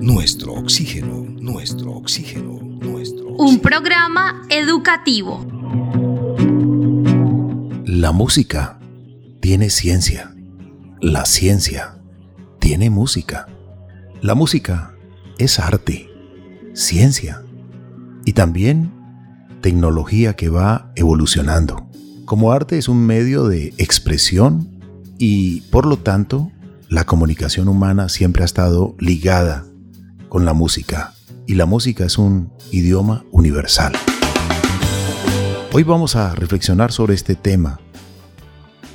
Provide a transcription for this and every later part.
nuestro oxígeno, nuestro oxígeno, nuestro oxígeno. Un programa educativo. La música tiene ciencia. La ciencia tiene música. La música es arte, ciencia y también tecnología que va evolucionando. Como arte es un medio de expresión y por lo tanto la comunicación humana siempre ha estado ligada con la música y la música es un idioma universal. Hoy vamos a reflexionar sobre este tema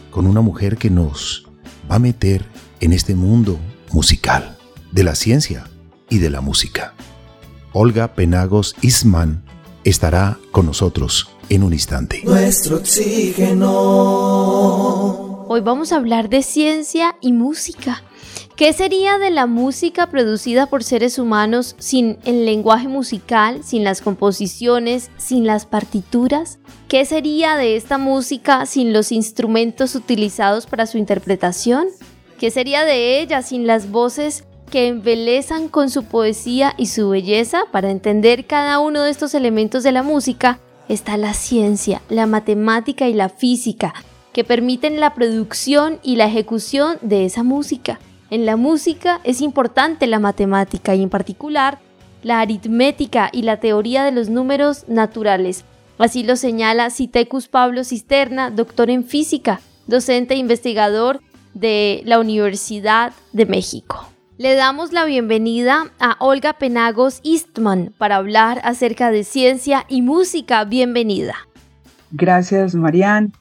con una mujer que nos va a meter en este mundo musical, de la ciencia y de la música. Olga Penagos Isman estará con nosotros en un instante. Nuestro oxígeno. Hoy vamos a hablar de ciencia y música. ¿Qué sería de la música producida por seres humanos sin el lenguaje musical, sin las composiciones, sin las partituras? ¿Qué sería de esta música sin los instrumentos utilizados para su interpretación? ¿Qué sería de ella sin las voces que embelezan con su poesía y su belleza? Para entender cada uno de estos elementos de la música está la ciencia, la matemática y la física, que permiten la producción y la ejecución de esa música. En la música es importante la matemática y en particular la aritmética y la teoría de los números naturales. Así lo señala Citecus Pablo Cisterna, doctor en física, docente e investigador de la Universidad de México. Le damos la bienvenida a Olga Penagos Eastman para hablar acerca de ciencia y música. Bienvenida. Gracias, Marianne.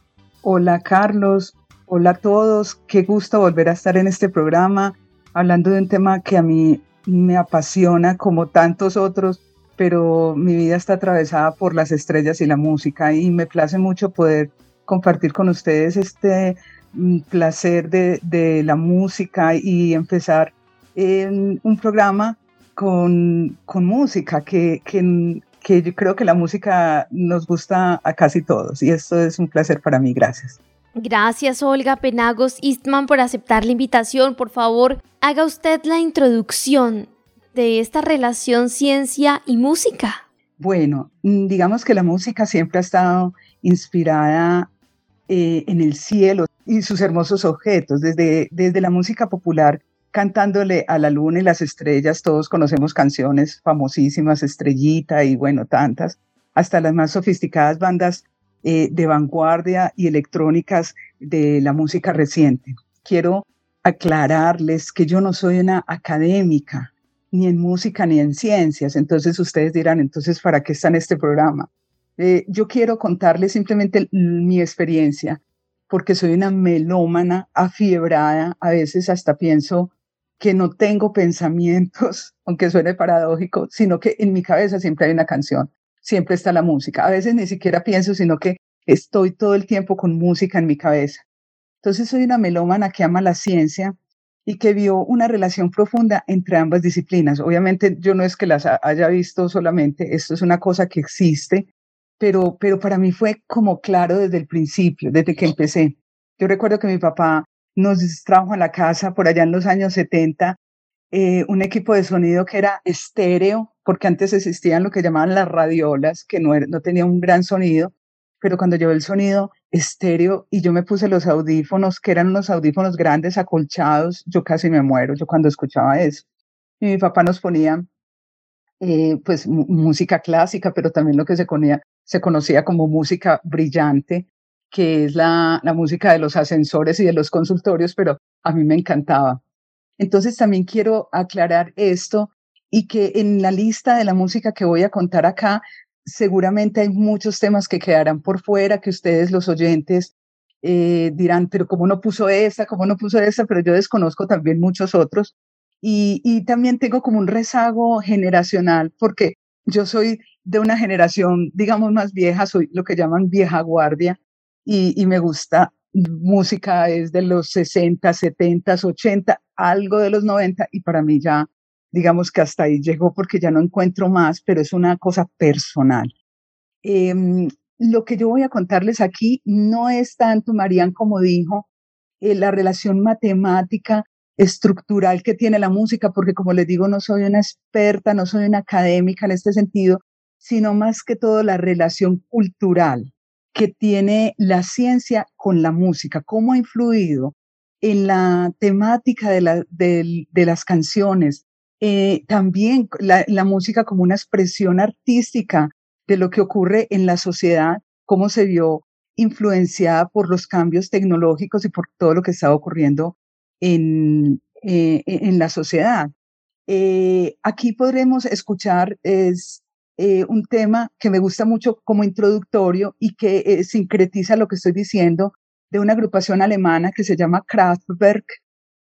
Hola, Carlos. Hola a todos, qué gusto volver a estar en este programa hablando de un tema que a mí me apasiona como tantos otros, pero mi vida está atravesada por las estrellas y la música y me place mucho poder compartir con ustedes este mm, placer de, la música y empezar en un programa con, música que, que, que yo creo que la música nos gusta a casi todos y esto es un placer para mí. Gracias. Gracias Olga Penagos Eastman por aceptar la invitación. Por favor, haga usted la introducción de esta relación ciencia y música. Bueno, digamos que la música siempre ha estado inspirada eh, en el cielo y sus hermosos objetos, desde, desde la música popular cantándole a la luna y las estrellas, todos conocemos canciones famosísimas, Estrellita y bueno, tantas, hasta las más sofisticadas bandas eh, de vanguardia y electrónicas de la música reciente. Quiero aclararles que yo no soy una académica, ni en música ni en ciencias, entonces ustedes dirán, entonces, ¿para qué está en este programa? Eh, yo quiero contarles simplemente mi experiencia, porque soy una melómana afiebrada, a veces hasta pienso que no tengo pensamientos, aunque suene paradójico, sino que en mi cabeza siempre hay una canción siempre está la música. A veces ni siquiera pienso, sino que estoy todo el tiempo con música en mi cabeza. Entonces soy una melómana que ama la ciencia y que vio una relación profunda entre ambas disciplinas. Obviamente yo no es que las haya visto solamente, esto es una cosa que existe, pero, pero para mí fue como claro desde el principio, desde que empecé. Yo recuerdo que mi papá nos trajo a la casa por allá en los años 70 eh, un equipo de sonido que era estéreo, porque antes existían lo que llamaban las radiolas, que no, no tenía un gran sonido, pero cuando llevé el sonido estéreo y yo me puse los audífonos, que eran unos audífonos grandes, acolchados, yo casi me muero, yo cuando escuchaba eso. Y mi papá nos ponía eh, pues música clásica, pero también lo que se, se conocía como música brillante, que es la, la música de los ascensores y de los consultorios, pero a mí me encantaba. Entonces también quiero aclarar esto y que en la lista de la música que voy a contar acá, seguramente hay muchos temas que quedarán por fuera, que ustedes los oyentes eh, dirán, pero ¿cómo no puso esta? ¿Cómo no puso esta? Pero yo desconozco también muchos otros. Y, y también tengo como un rezago generacional, porque yo soy de una generación, digamos, más vieja, soy lo que llaman vieja guardia, y, me gusta música es de los 60, 70, 80, algo de los 90 y para mí ya, digamos que hasta ahí llegó porque ya no encuentro más, pero es una cosa personal. Em, lo que yo voy a contarles aquí no es tanto, Marían, como dijo, eh, la relación matemática estructural que tiene la música, porque como les digo, no soy una experta, no soy una académica en este sentido, sino más que todo la relación cultural que tiene la ciencia con la música, cómo ha influido en la temática de, la, de, las canciones, eh, también la, la, música como una expresión artística de lo que ocurre en la sociedad, cómo se vio influenciada por los cambios tecnológicos y por todo lo que está ocurriendo en, eh, en la sociedad. Eh, aquí podremos escuchar es, un tema que me gusta mucho como introductorio y que sincretiza lo que estoy diciendo de una agrupación alemana que se llama Kraftwerk,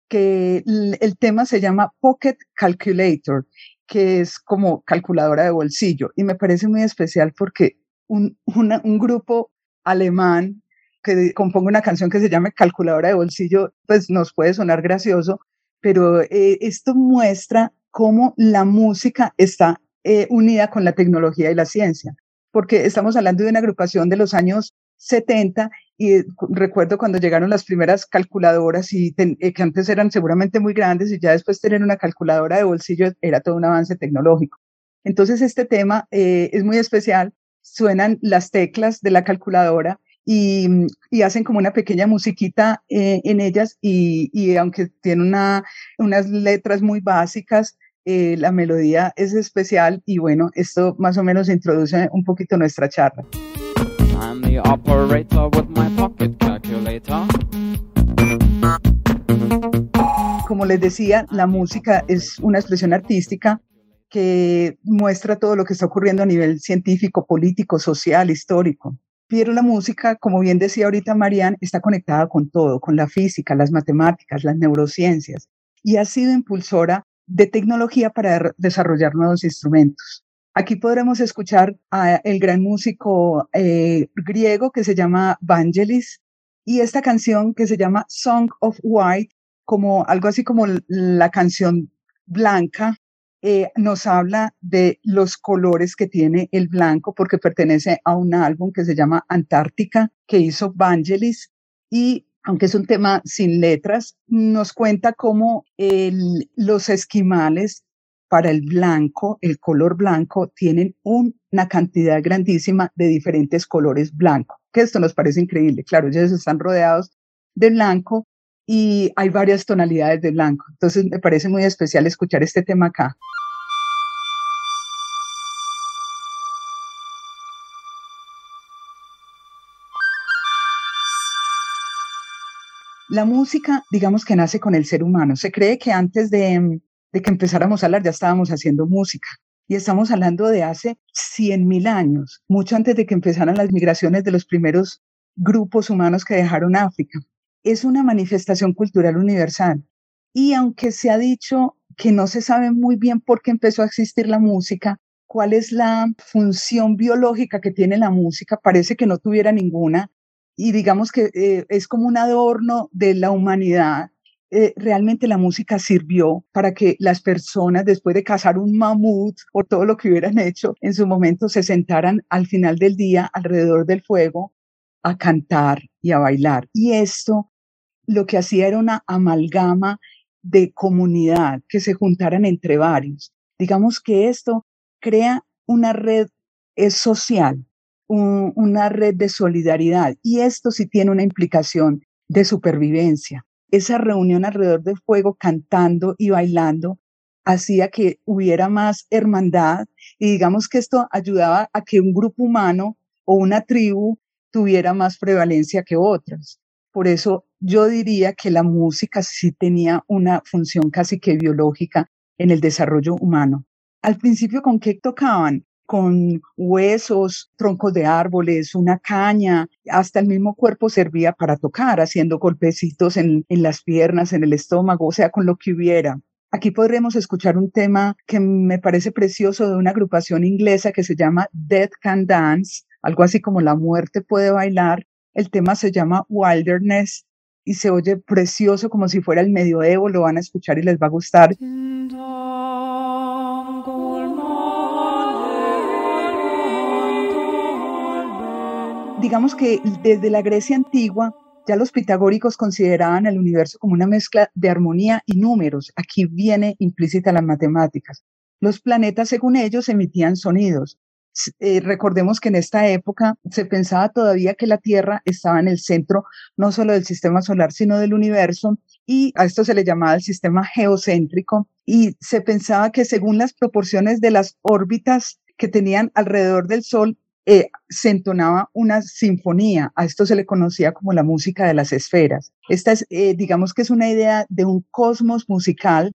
que el tema se llama Pocket Calculator, que es como calculadora de bolsillo. Y me parece muy especial porque un, un grupo alemán que componga una canción que se llame Calculadora de bolsillo, pues nos puede sonar gracioso, pero eh, esto muestra cómo la música está eh, unida con la tecnología y la ciencia, porque estamos hablando de una agrupación de los años 70 y recuerdo cuando llegaron las primeras calculadoras y eh, que antes eran seguramente muy grandes y ya después tener una calculadora de bolsillo era todo un avance tecnológico. Entonces este tema eh, es muy especial, suenan las teclas de la calculadora y, y hacen como una pequeña musiquita eh, en ellas y, aunque tiene una, unas letras muy básicas, la melodía es especial y bueno, esto más o menos introduce un poquito nuestra charla. Como les decía, la música es una expresión artística que muestra todo lo que está ocurriendo a nivel científico, político, social, histórico. Pero la música, como bien decía ahorita Marianne, está conectada con todo, con la física, las matemáticas, las neurociencias, y ha sido impulsora de tecnología para desarrollar nuevos instrumentos. Aquí podremos escuchar al gran músico eh, griego que se llama Vangelis y esta canción que se llama Song of White, como algo así como la canción blanca, eh, nos habla de los colores que tiene el blanco porque pertenece a un álbum que se llama Antártica que hizo Vangelis y aunque es un tema sin letras, nos cuenta cómo los esquimales para el blanco, el color blanco, tienen una cantidad grandísima de diferentes colores blancos, que esto nos parece increíble. Claro, ellos están rodeados de blanco y hay varias tonalidades de blanco. Entonces me parece muy especial escuchar este tema acá. La música, digamos que nace con el ser humano. Se cree que antes de, de que empezáramos a hablar, ya estábamos haciendo música. Y estamos hablando de hace 100.000 años, mucho antes de que empezaran las migraciones de los primeros grupos humanos que dejaron África. Es una manifestación cultural universal. Y aunque se ha dicho que no se sabe muy bien por qué empezó a existir la música, cuál es la función biológica que tiene la música, parece que no tuviera ninguna. Y digamos que eh, es como un adorno de la humanidad eh, realmente la música sirvió para que las personas, después de cazar un mamut o todo lo que hubieran hecho, en su momento se sentaran al final del día alrededor del fuego a cantar y a bailar. Y esto lo que hacía era una amalgama de comunidad, que se juntaran entre varios. Digamos que esto crea una red social, una red de solidaridad y esto sí tiene una implicación de supervivencia esa reunión alrededor del fuego cantando y bailando hacía que hubiera más hermandad y digamos que esto ayudaba a que un grupo humano o una tribu tuviera más prevalencia que otras. Por eso yo diría que la música sí tenía una función casi que biológica en el desarrollo humano. Al principio, ¿con qué tocaban? Con huesos, troncos de árboles, una caña, hasta el mismo cuerpo servía para tocar, haciendo golpecitos en, las piernas, en el estómago, o sea, con lo que hubiera. Aquí podremos escuchar un tema que me parece precioso de una agrupación inglesa que se llama Death Can Dance, algo así como La muerte puede bailar. El tema se llama Wilderness y se oye precioso como si fuera el medioevo, lo van a escuchar y les va a gustar. Digamos que desde la Grecia antigua Ya los pitagóricos consideraban el universo como una mezcla de armonía y números. Aquí viene implícita las matemáticas. Los planetas, según ellos, emitían sonidos. Eh, recordemos que en esta época se pensaba todavía que la Tierra estaba en el centro no solo del sistema solar, sino del universo, y a esto se le llamaba el sistema geocéntrico, y se pensaba que según las proporciones de las órbitas que tenían alrededor del Sol, eh, se entonaba una sinfonía. A esto se le conocía como la música de las esferas. Esta es, eh, digamos que es una idea de un cosmos musical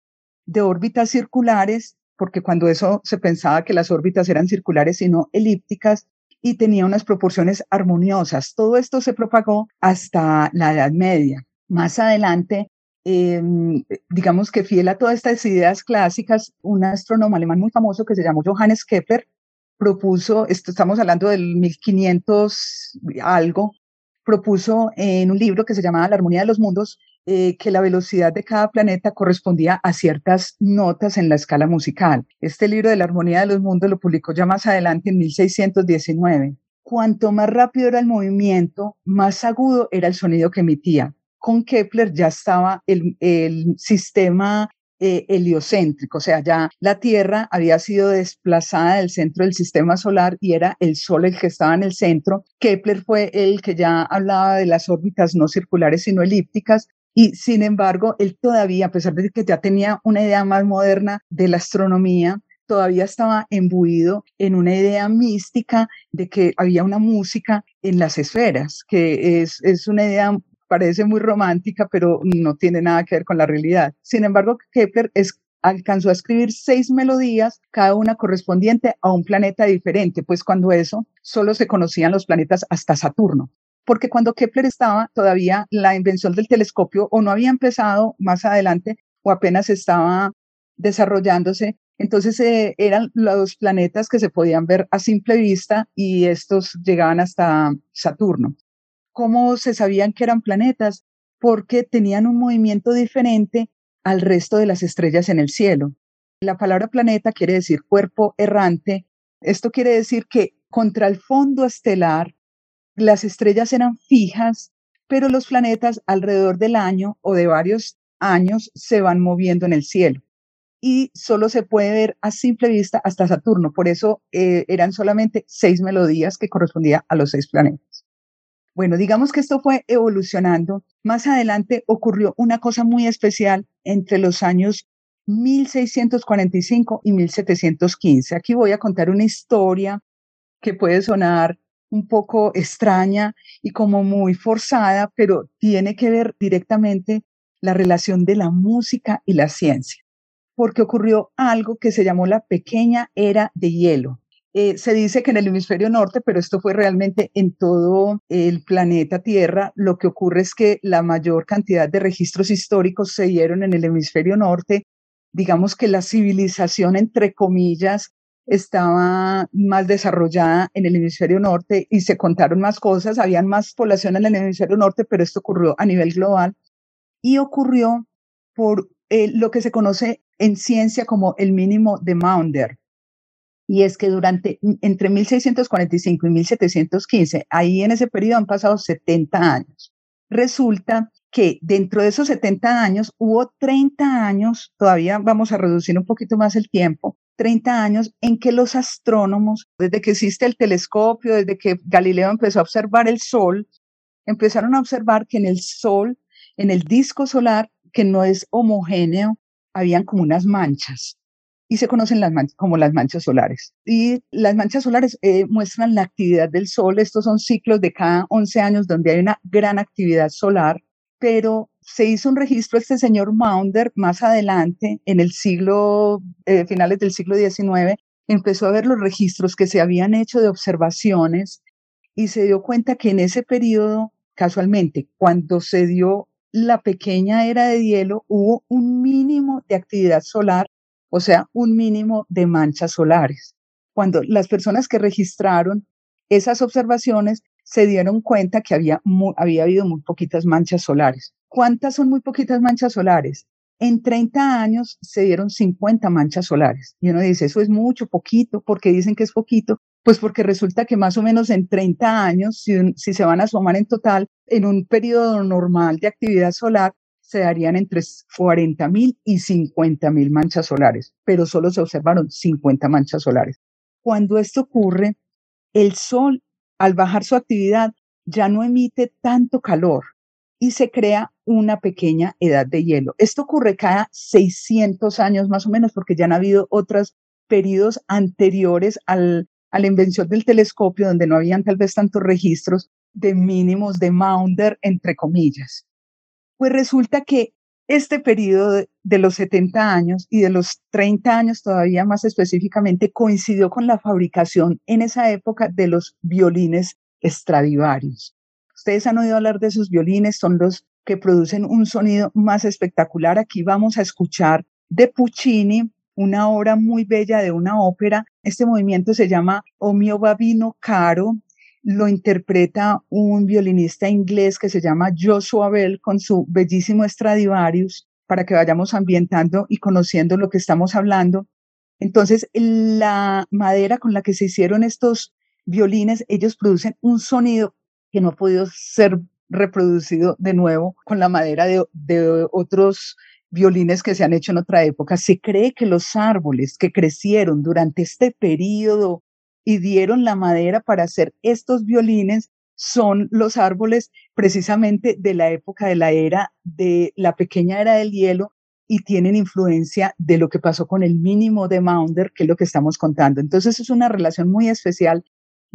de órbitas circulares porque cuando eso se pensaba que las órbitas eran circulares y no elípticas y tenía unas proporciones armoniosas. Todo esto se propagó hasta la Edad Media. Más adelante, em, digamos que fiel a todas estas ideas clásicas, un astrónomo alemán muy famoso que se llamó Johannes Kepler propuso, estamos hablando del 1500 algo, propuso en un libro que se llamaba La armonía de los mundos, eh, que la velocidad de cada planeta correspondía a ciertas notas en la escala musical. Este libro de la armonía de los mundos lo publicó ya más adelante en 1619. Cuanto más rápido era el movimiento, más agudo era el sonido que emitía. Con Kepler ya estaba el, el sistema eh, heliocéntrico, o sea, ya la Tierra había sido desplazada del centro del sistema solar y era el Sol el que estaba en el centro. Kepler fue el que ya hablaba de las órbitas no circulares sino elípticas y sin embargo, él todavía, a pesar de que ya tenía una idea más moderna de la astronomía, todavía estaba embuido en una idea mística de que había una música en las esferas, que es, es una idea parece muy romántica, pero no tiene nada que ver con la realidad. Sin embargo, Kepler alcanzó a escribir seis melodías, cada una correspondiente a un planeta diferente, pues cuando eso solo se conocían los planetas hasta Saturno porque cuando Kepler estaba todavía la invención del telescopio o no había empezado más adelante o apenas estaba desarrollándose, entonces eh, eran los planetas que se podían ver a simple vista y estos llegaban hasta Saturno. ¿Cómo se sabían que eran planetas? Porque tenían un movimiento diferente al resto de las estrellas en el cielo. La palabra planeta quiere decir cuerpo errante. Esto quiere decir que contra el fondo estelar las estrellas eran fijas, pero los planetas alrededor del año o de varios años se van moviendo en el cielo. Y solo se puede ver a simple vista hasta Saturno. Por eso eh, eran solamente seis melodías que correspondían a los seis planetas. Bueno, digamos que esto fue evolucionando. Más adelante ocurrió una cosa muy especial entre los años 1645 y 1715. Aquí voy a contar una historia que puede sonar un poco extraña y como muy forzada, pero tiene que ver directamente la relación de la música y la ciencia, porque ocurrió algo que se llamó la pequeña era de hielo. Eh, se dice que en el hemisferio norte, pero esto fue realmente en todo el planeta Tierra, lo que ocurre es que la mayor cantidad de registros históricos se dieron en el hemisferio norte. Digamos que la civilización, entre comillas, estaba más desarrollada en el hemisferio norte y se contaron más cosas, habían más población en el hemisferio norte, pero esto ocurrió a nivel global y ocurrió por eh, lo que se conoce en ciencia como el mínimo de Maunder. Y es que durante, entre 1645 y 1715, ahí en ese periodo han pasado 70 años. Resulta que dentro de esos 70 años hubo 30 años, todavía vamos a reducir un poquito más el tiempo, 30 años en que los astrónomos, desde que existe el telescopio, desde que Galileo empezó a observar el Sol, empezaron a observar que en el Sol, en el disco solar, que no es homogéneo, habían como unas manchas. Y se conocen las como las manchas solares. Y las manchas solares eh, muestran la actividad del Sol. Estos son ciclos de cada 11 años donde hay una gran actividad solar, pero se hizo un registro este señor Maunder más adelante, en el siglo, eh, finales del siglo XIX, empezó a ver los registros que se habían hecho de observaciones y se dio cuenta que en ese periodo, casualmente, cuando se dio la pequeña era de hielo, hubo un mínimo de actividad solar, o sea, un mínimo de manchas solares. Cuando las personas que registraron esas observaciones se dieron cuenta que había, había habido muy poquitas manchas solares. ¿Cuántas son muy poquitas manchas solares? En 30 años se dieron 50 manchas solares. Y uno dice, eso es mucho, poquito, porque dicen que es poquito. Pues porque resulta que más o menos en 30 años, si, si se van a sumar en total, en un periodo normal de actividad solar, se darían entre 40 mil y 50 mil manchas solares, pero solo se observaron 50 manchas solares. Cuando esto ocurre, el Sol, al bajar su actividad, ya no emite tanto calor y se crea una pequeña edad de hielo. Esto ocurre cada 600 años más o menos, porque ya han habido otros periodos anteriores al, a la invención del telescopio, donde no habían tal vez tantos registros de mínimos de Maunder, entre comillas. Pues resulta que este periodo de, los 70 años y de los 30 años todavía más específicamente coincidió con la fabricación en esa época de los violines Stradivarius. Ustedes han oído hablar de esos violines, son los que producen un sonido más espectacular. Aquí vamos a escuchar de Puccini una obra muy bella de una ópera. Este movimiento se llama O mio babino caro. Lo interpreta un violinista inglés que se llama Joshua Bell con su bellísimo Stradivarius para que vayamos ambientando y conociendo lo que estamos hablando. Entonces, la madera con la que se hicieron estos violines, ellos producen un sonido que no ha podido ser reproducido de nuevo con la madera de, de otros violines que se han hecho en otra época. Se cree que los árboles que crecieron durante este periodo y dieron la madera para hacer estos violines son los árboles precisamente de la época de la era de la pequeña era del hielo y tienen influencia de lo que pasó con el mínimo de Maunder, que es lo que estamos contando. Entonces es una relación muy especial.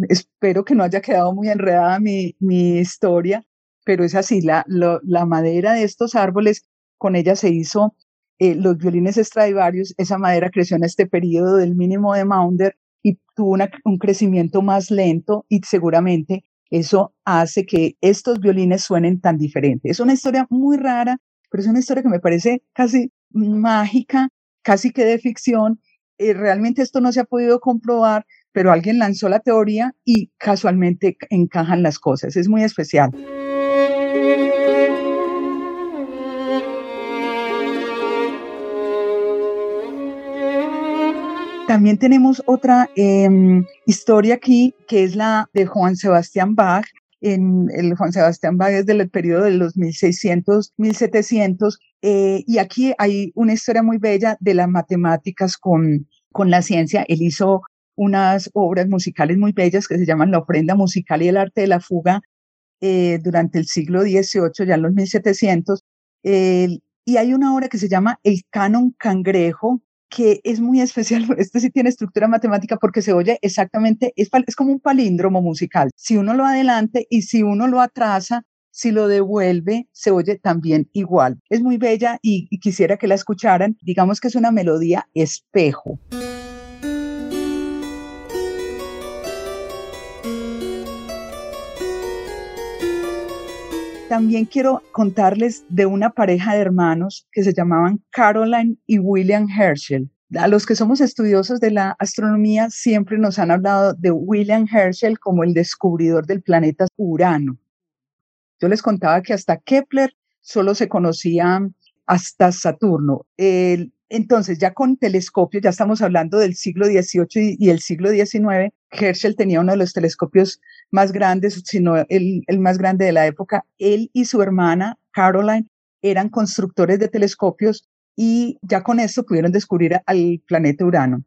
Espero que no haya quedado muy enredada mi, mi historia, pero es así, la, la madera de estos árboles, con ella se hizo eh, los violines Stradivarius, esa madera creció en este periodo del mínimo de Maunder y tuvo un crecimiento más lento y seguramente eso hace que estos violines suenen tan diferentes. Es una historia muy rara, pero es una historia que me parece casi mágica, casi que de ficción. Eh, realmente esto no se ha podido comprobar, pero alguien lanzó la teoría y casualmente encajan las cosas. Es muy especial. También tenemos otra em, historia aquí, que es la de Juan Sebastián Bach. El Juan Sebastián Bach es del periodo de los 1600, 1700, eh, y aquí hay una historia muy bella de las matemáticas con, con la ciencia. Él hizo unas obras musicales muy bellas que se llaman La ofrenda musical y el arte de la fuga eh, durante el siglo XVIII, ya en los 1700. y hay una obra que se llama El Canon Cangrejo, que es muy especial, este sí tiene estructura matemática porque se oye exactamente, es, es como un palíndromo musical. Si uno lo adelante y si uno lo atrasa, si lo devuelve, se oye también igual. Es muy bella y, y quisiera que la escucharan. Digamos que es una melodía espejo. También quiero contarles de una pareja de hermanos que se llamaban Caroline y William Herschel. A los que somos estudiosos de la astronomía siempre nos han hablado de William Herschel como el descubridor del planeta Urano. Yo les contaba que hasta Kepler solo se conocía hasta Saturno. Entonces, ya con telescopios, ya estamos hablando del siglo XVIII y, el siglo XIX, Herschel tenía uno de los telescopios más grandes, sino el, el más grande de la época. Él y su hermana, Caroline, eran constructores de telescopios y ya con esto pudieron descubrir al planeta Urano.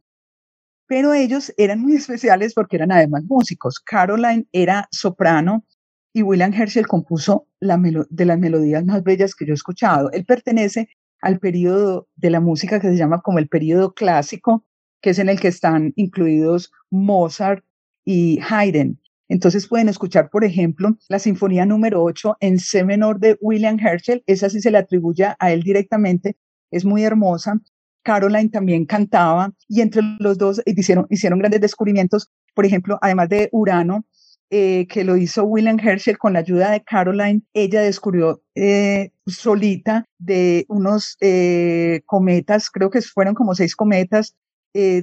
Pero ellos eran muy especiales porque eran además músicos. Caroline era soprano y William Herschel compuso de las melodías más bellas que yo he escuchado. Él pertenece al periodo de la música que se llama como el periodo clásico, que es en el que están incluidos Mozart y Haydn. Entonces pueden escuchar, por ejemplo, la Sinfonía número 8 en C menor de William Herschel, esa sí se le atribuye a él directamente, es muy hermosa. Caroline también cantaba y entre los dos hicieron, hicieron grandes descubrimientos, por ejemplo, además de Urano, eh, que lo hizo William Herschel con la ayuda de Caroline, ella descubrió eh, solita de unos eh, cometas, creo que fueron como seis cometas,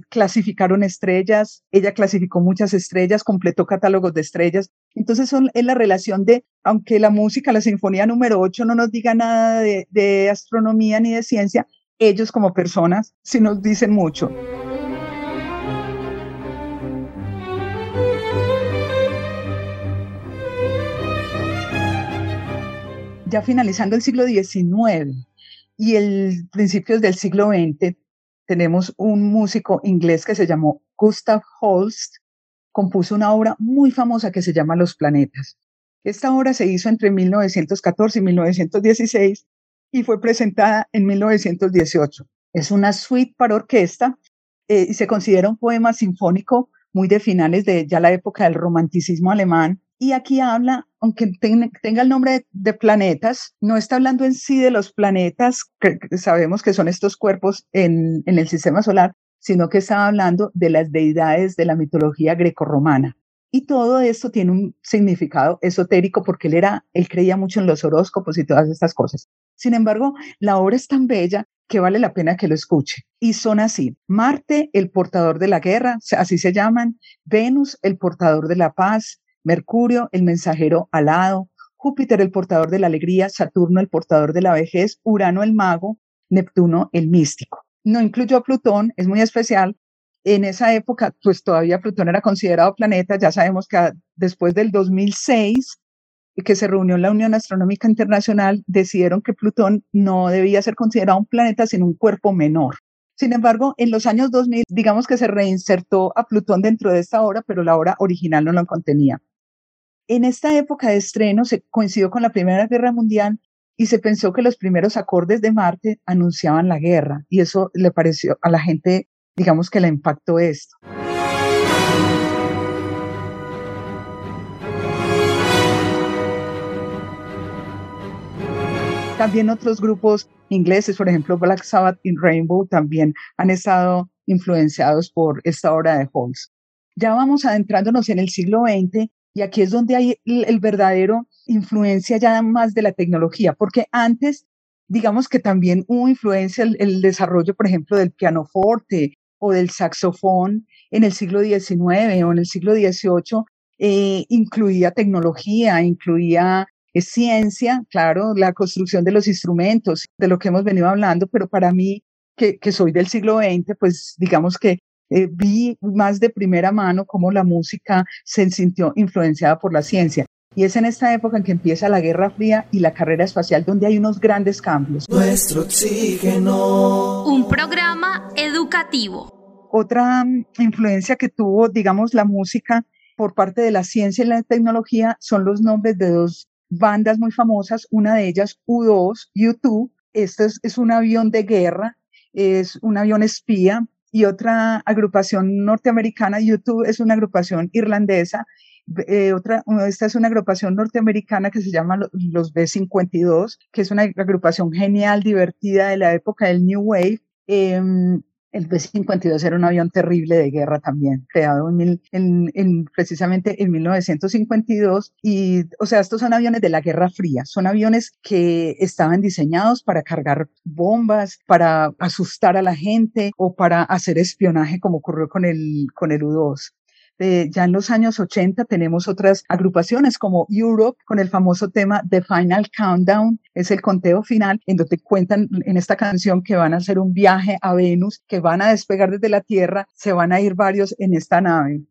clasificaron estrellas, ella clasificó muchas estrellas, completó catálogos de estrellas Entonces son, es la relación de, aunque la música, la sinfonía número 8 no nos diga nada de, de astronomía ni de ciencia, ellos como personas sí nos dicen mucho. Ya finalizando el siglo XIX y el principios del siglo XX, tenemos un músico inglés que se llamó Gustav Holst, compuso una obra muy famosa que se llama Los Planetas. Esta obra se hizo entre 1914 y 1916 y fue presentada en 1918. Es una suite para orquesta eh, y se considera un poema sinfónico muy de finales de ya la época del romanticismo alemán. Y aquí habla, aunque tenga el nombre de planetas, no está hablando en sí de los planetas, que, sabemos que son estos cuerpos en, el sistema solar, sino que estaba hablando de las deidades de la mitología grecorromana. Y todo esto tiene un significado esotérico porque él era, él creía mucho en los horóscopos y todas estas cosas. Sin embargo, la obra es tan bella que vale la pena que lo escuche. Y son así, Marte, el portador de la guerra, así se llaman, Venus, el portador de la paz, Mercurio, el mensajero alado, Júpiter, el portador de la alegría, Saturno, el portador de la vejez, Urano, el mago, Neptuno, el místico no incluyó a Plutón, es muy especial. En esa época, pues todavía Plutón era considerado planeta. Ya sabemos que después del 2006, que se reunió la Unión Astronómica Internacional, decidieron que Plutón no debía ser considerado un planeta, sino un cuerpo menor. Sin embargo, en los años 2000, digamos que se reinsertó a Plutón dentro de esta obra, pero la obra original no lo contenía. En esta época de estreno se coincidió con la Primera Guerra Mundial y se pensó que los primeros acordes de Marte anunciaban la guerra y eso le pareció a la gente, digamos que le impactó esto. También otros grupos ingleses, por ejemplo Black Sabbath y Rainbow, también han estado influenciados por esta obra de Holmes. Ya vamos adentrándonos en el siglo XX y aquí es donde hay el verdadero influencia ya más de la tecnología, porque antes, digamos que también hubo influencia el, desarrollo, por ejemplo, del pianoforte o del saxofón en el siglo XIX o en el siglo XVIII, eh, incluía tecnología, incluía eh, ciencia, claro, la construcción de los instrumentos, de lo que hemos venido hablando, pero para mí, que, que soy del siglo XX, pues digamos que eh, vi más de primera mano cómo la música se sintió influenciada por la ciencia. Y es en esta época en que empieza la Guerra Fría y la carrera espacial donde hay unos grandes cambios. Nuestro oxígeno. Un programa educativo. Otra mm, influencia que tuvo, digamos, la música por parte de la ciencia y la tecnología son los nombres de dos bandas muy famosas, una de ellas U2, U2. Este es, es un avión de guerra, es un avión espía, y otra agrupación norteamericana, U2 es una agrupación irlandesa eh, otra, esta es una agrupación norteamericana que se llama los B52, que es una agrupación genial, divertida de la época del New Wave. Em, el B-52 era un avión terrible de guerra también, creado en, en, precisamente en 1952. Y, o sea, estos son aviones de la Guerra Fría, son aviones que estaban diseñados para cargar bombas, para asustar a la gente o para hacer espionaje, como ocurrió con el, con el U-2 ya en los años 80 tenemos otras agrupaciones como Europe con el famoso tema The Final Countdown, es el conteo final en donde cuentan en esta canción que van a hacer un viaje a Venus, que van a despegar desde la Tierra, se van a ir varios en esta nave.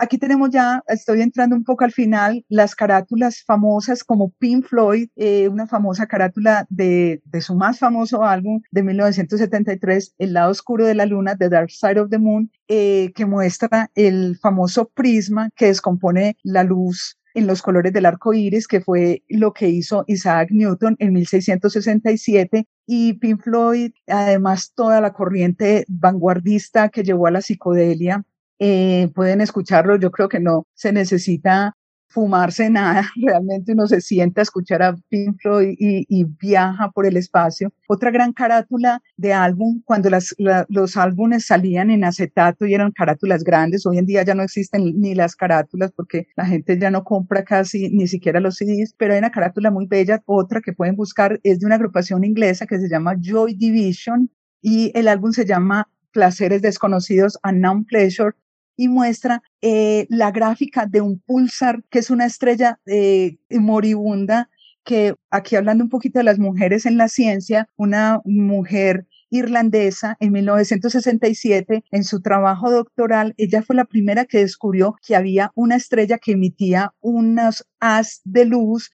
Aquí tenemos ya, estoy entrando un poco al final, las carátulas famosas como Pink Floyd, eh, una famosa carátula de, su más famoso álbum de 1973, El lado oscuro de la luna, The Dark Side of the Moon, eh, que muestra el famoso prisma que descompone la luz en los colores del arco iris, que fue lo que hizo Isaac Newton en 1667. Y Pink Floyd, además, toda la corriente vanguardista que llevó a la psicodelia eh, pueden escucharlo, yo creo que no se necesita fumarse nada, realmente uno se sienta a escuchar a Pink Floyd y, viaja por el espacio. Otra gran carátula de álbum, cuando las, los álbumes salían en acetato y eran carátulas grandes, hoy en día ya no existen ni las carátulas porque la gente ya no compra casi ni siquiera los CDs, pero hay una carátula muy bella, otra que pueden buscar, es de una agrupación inglesa que se llama Joy Division y el álbum se llama Placeres Desconocidos, Unknown Pleasure, y muestra eh, la gráfica de un pulsar, que es una estrella eh, moribunda, que aquí hablando un poquito de las mujeres en la ciencia, una mujer irlandesa en 1967 en su trabajo doctoral, ella fue la primera que descubrió que había una estrella que emitía unos haz de luz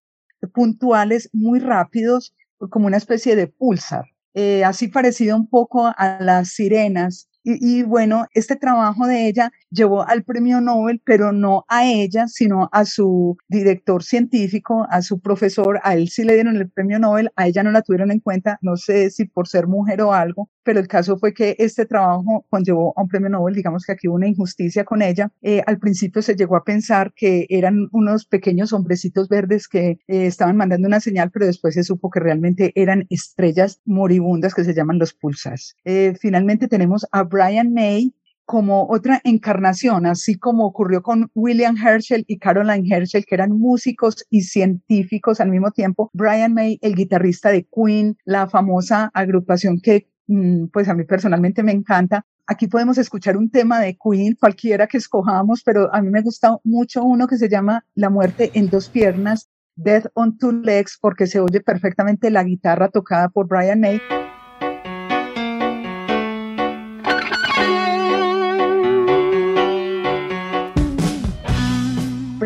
puntuales muy rápidos, como una especie de pulsar. Eh, así parecido un poco a las sirenas y, bueno, este trabajo de ella llevó al premio Nobel, pero no a ella, sino a su director científico, a su profesor. A él sí le dieron el premio Nobel, a ella no la tuvieron en cuenta, no sé si por ser mujer o algo, pero el caso fue que este trabajo conllevó a un premio Nobel, digamos que aquí hubo una injusticia con ella. Eh, al principio se llegó a pensar que eran unos pequeños hombrecitos verdes que eh, estaban mandando una señal, pero después se supo que realmente eran estrellas moribundas que se llaman los pulsars. Eh, finalmente tenemos a Brian May, como otra encarnación, así como ocurrió con William Herschel y Caroline Herschel, que eran músicos y científicos al mismo tiempo. Brian May, el guitarrista de Queen, la famosa agrupación que mm, pues a mí personalmente me encanta. Aquí podemos escuchar un tema de Queen, cualquiera que escojamos, pero a mí me gusta mucho uno que se llama La muerte en dos piernas, Death on Two Legs, porque se oye perfectamente la guitarra tocada por Brian May.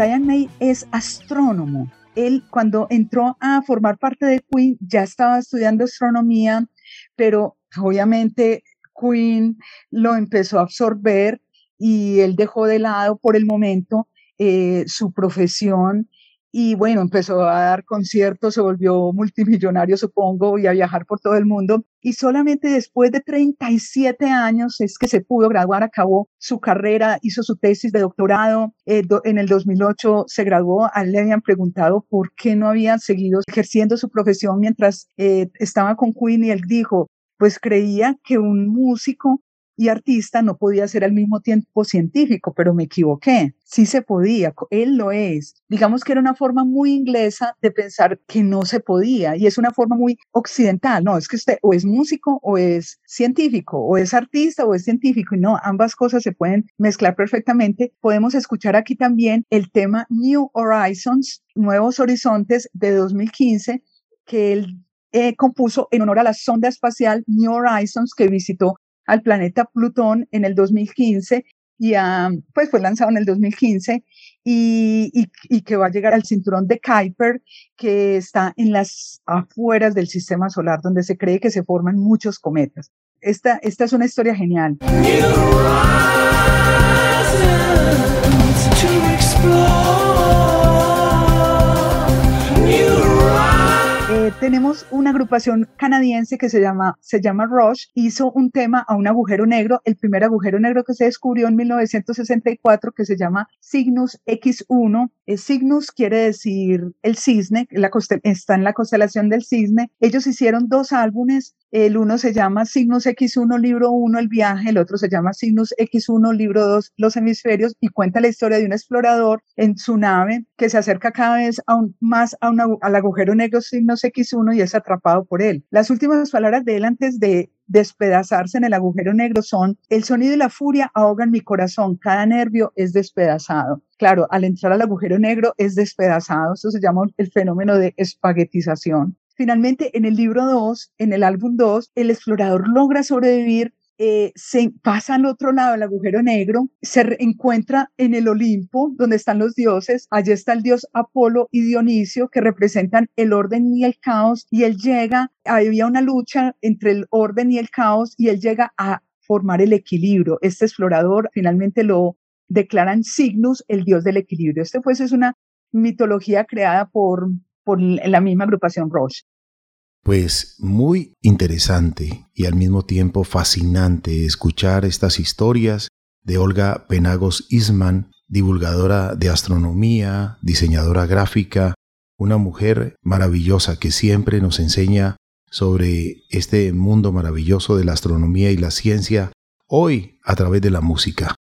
Brian es astrónomo. Él cuando entró a formar parte de Queen ya estaba estudiando astronomía, pero obviamente Queen lo empezó a absorber y él dejó de lado por el momento eh, su profesión y bueno, empezó a dar conciertos, se volvió multimillonario, supongo, y a viajar por todo el mundo. Y solamente después de 37 años es que se pudo graduar, acabó su carrera, hizo su tesis de doctorado. Eh, en el 2008 se graduó, a él le habían preguntado por qué no había seguido ejerciendo su profesión mientras eh, estaba con Queen y él dijo, pues creía que un músico y artista no podía ser al mismo tiempo científico, pero me equivoqué. Sí se podía, él lo es. Digamos que era una forma muy inglesa de pensar que no se podía y es una forma muy occidental. No, es que usted o es músico o es científico, o es artista o es científico y no, ambas cosas se pueden mezclar perfectamente. Podemos escuchar aquí también el tema New Horizons, Nuevos Horizontes de 2015, que él eh, compuso en honor a la sonda espacial New Horizons que visitó al planeta Plutón en el 2015 y pues fue lanzado en el 2015 y, y, que va a llegar al cinturón de Kuiper que está en las afueras del sistema solar donde se cree que se forman muchos cometas. Esta, esta es una historia genial. Tenemos una agrupación canadiense que se llama, se llama Rush, hizo un tema a un agujero negro, el primer agujero negro que se descubrió en 1964 que se llama Cygnus X1. El Cygnus quiere decir el cisne, la está en la constelación del cisne. Ellos hicieron dos álbumes, el uno se llama Cygnus X1 libro 1 El viaje, el otro se llama Cygnus X1 libro 2 Los hemisferios y cuenta la historia de un explorador en su nave que se acerca cada vez aún más a al agujero negro Cygnus X uno y es atrapado por él. Las últimas palabras de él antes de despedazarse en el agujero negro son, el sonido y la furia ahogan mi corazón, cada nervio es despedazado. Claro, al entrar al agujero negro es despedazado, eso se llama el fenómeno de espaguetización. Finalmente, en el libro 2, en el álbum 2, el explorador logra sobrevivir eh, se pasa al otro lado del agujero negro, se encuentra en el Olimpo, donde están los dioses. Allí está el dios Apolo y Dionisio, que representan el orden y el caos, y él llega, había una lucha entre el orden y el caos, y él llega a formar el equilibrio. Este explorador finalmente lo declaran Cygnus, el dios del equilibrio. Este pues es una mitología creada por, por la misma agrupación Roche. Pues muy interesante y al mismo tiempo fascinante escuchar estas historias de Olga Penagos Isman, divulgadora de astronomía, diseñadora gráfica, una mujer maravillosa que siempre nos enseña sobre este mundo maravilloso de la astronomía y la ciencia, hoy a través de la música.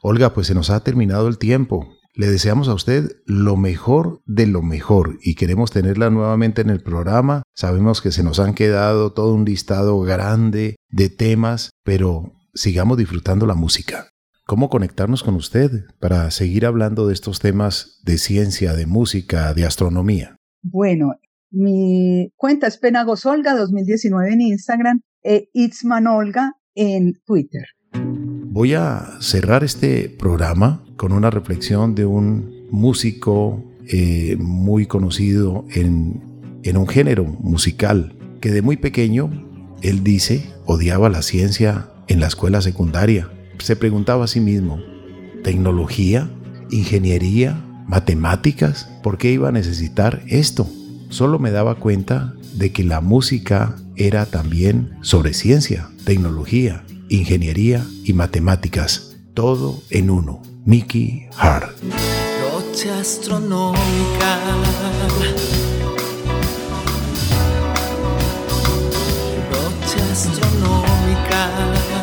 Olga, pues se nos ha terminado el tiempo. Le deseamos a usted lo mejor de lo mejor y queremos tenerla nuevamente en el programa. Sabemos que se nos han quedado todo un listado grande de temas, pero sigamos disfrutando la música. cómo conectarnos con usted para seguir hablando de estos temas de ciencia, de música, de astronomía. Bueno, mi cuenta es Penagosolga 2019 en Instagram e Itzmanolga en Twitter. Voy a cerrar este programa con una reflexión de un músico eh, muy conocido en, en un género musical que de muy pequeño él dice odiaba la ciencia en la escuela secundaria. Se preguntaba a sí mismo, ¿tecnología? ¿Ingeniería? ¿Matemáticas? ¿Por qué iba a necesitar esto? Solo me daba cuenta de que la música era también sobre ciencia, tecnología, ingeniería y matemáticas, todo en uno. Mickey Hart. Noche astronómica. Noche astronómica.